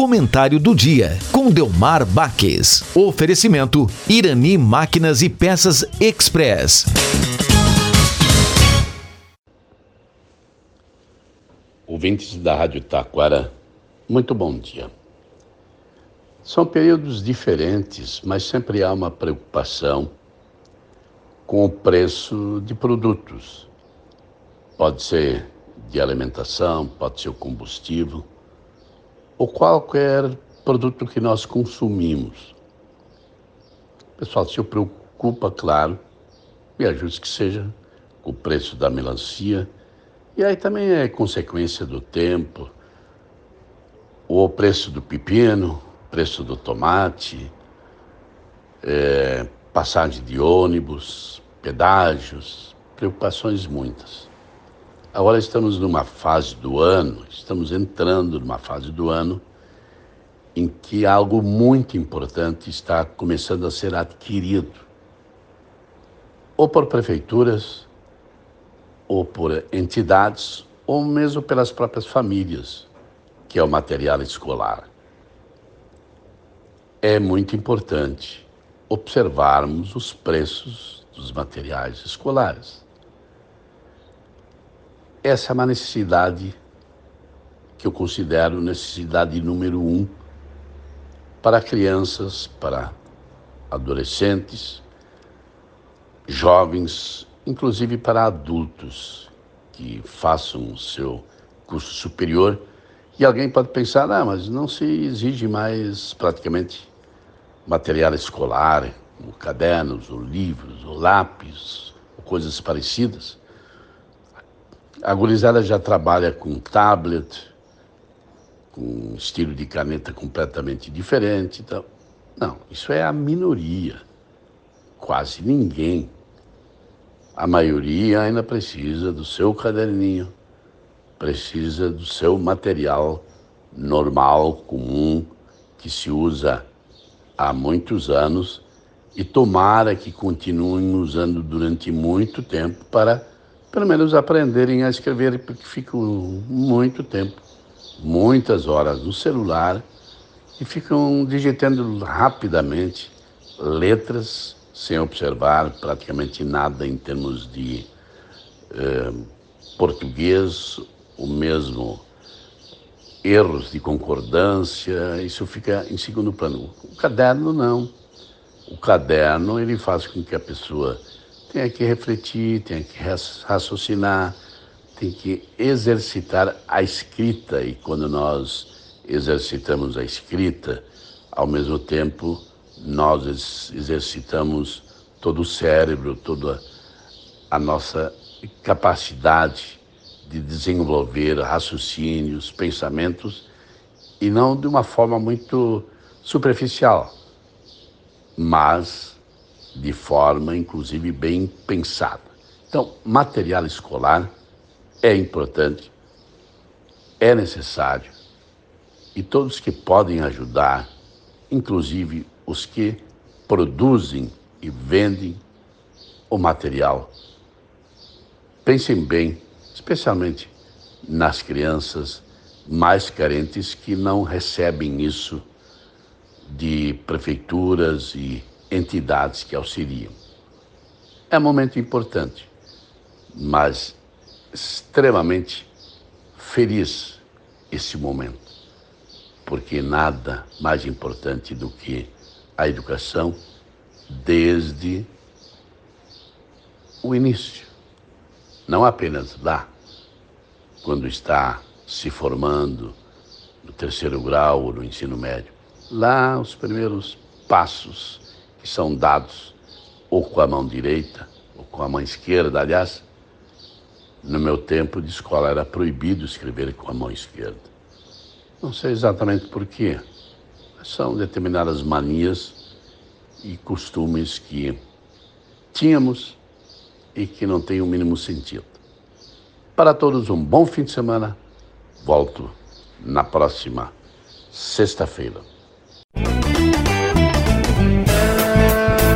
Comentário do dia com Delmar Baques. Oferecimento Irani Máquinas e Peças Express. Ouvintes da Rádio Taquara, muito bom dia. São períodos diferentes, mas sempre há uma preocupação com o preço de produtos. Pode ser de alimentação, pode ser o combustível, ou qualquer produto que nós consumimos. Pessoal se preocupa, claro, e ajuste que seja o preço da melancia, e aí também é consequência do tempo, o preço do pepino, preço do tomate, é, passagem de ônibus, pedágios, preocupações muitas. Agora estamos numa fase do ano, estamos entrando numa fase do ano em que algo muito importante está começando a ser adquirido, ou por prefeituras, ou por entidades, ou mesmo pelas próprias famílias, que é o material escolar. É muito importante observarmos os preços dos materiais escolares. Essa é uma necessidade que eu considero necessidade número um para crianças, para adolescentes, jovens, inclusive para adultos que façam o seu curso superior. E alguém pode pensar, ah, mas não se exige mais praticamente material escolar, como cadernos, ou livros, ou lápis, ou coisas parecidas. A gurizada já trabalha com tablet, com um estilo de caneta completamente diferente. Então, não, isso é a minoria. Quase ninguém. A maioria ainda precisa do seu caderninho, precisa do seu material normal, comum, que se usa há muitos anos e tomara que continuem usando durante muito tempo para pelo menos aprenderem a escrever, porque ficam muito tempo, muitas horas no celular e ficam digitando rapidamente letras sem observar praticamente nada em termos de eh, português, o mesmo erros de concordância, isso fica em segundo plano. O caderno não. O caderno ele faz com que a pessoa tem que refletir, tem que raciocinar, tem que exercitar a escrita. E quando nós exercitamos a escrita, ao mesmo tempo nós exercitamos todo o cérebro, toda a nossa capacidade de desenvolver raciocínios, pensamentos, e não de uma forma muito superficial, mas de forma, inclusive, bem pensada. Então, material escolar é importante, é necessário, e todos que podem ajudar, inclusive os que produzem e vendem o material, pensem bem, especialmente nas crianças mais carentes que não recebem isso de prefeituras e entidades que auxiliam. É um momento importante, mas extremamente feliz esse momento, porque nada mais importante do que a educação desde o início. Não apenas lá, quando está se formando no terceiro grau ou no ensino médio. Lá, os primeiros passos que são dados ou com a mão direita ou com a mão esquerda. Aliás, no meu tempo de escola era proibido escrever com a mão esquerda. Não sei exatamente por quê. São determinadas manias e costumes que tínhamos e que não têm o mínimo sentido. Para todos, um bom fim de semana. Volto na próxima sexta-feira.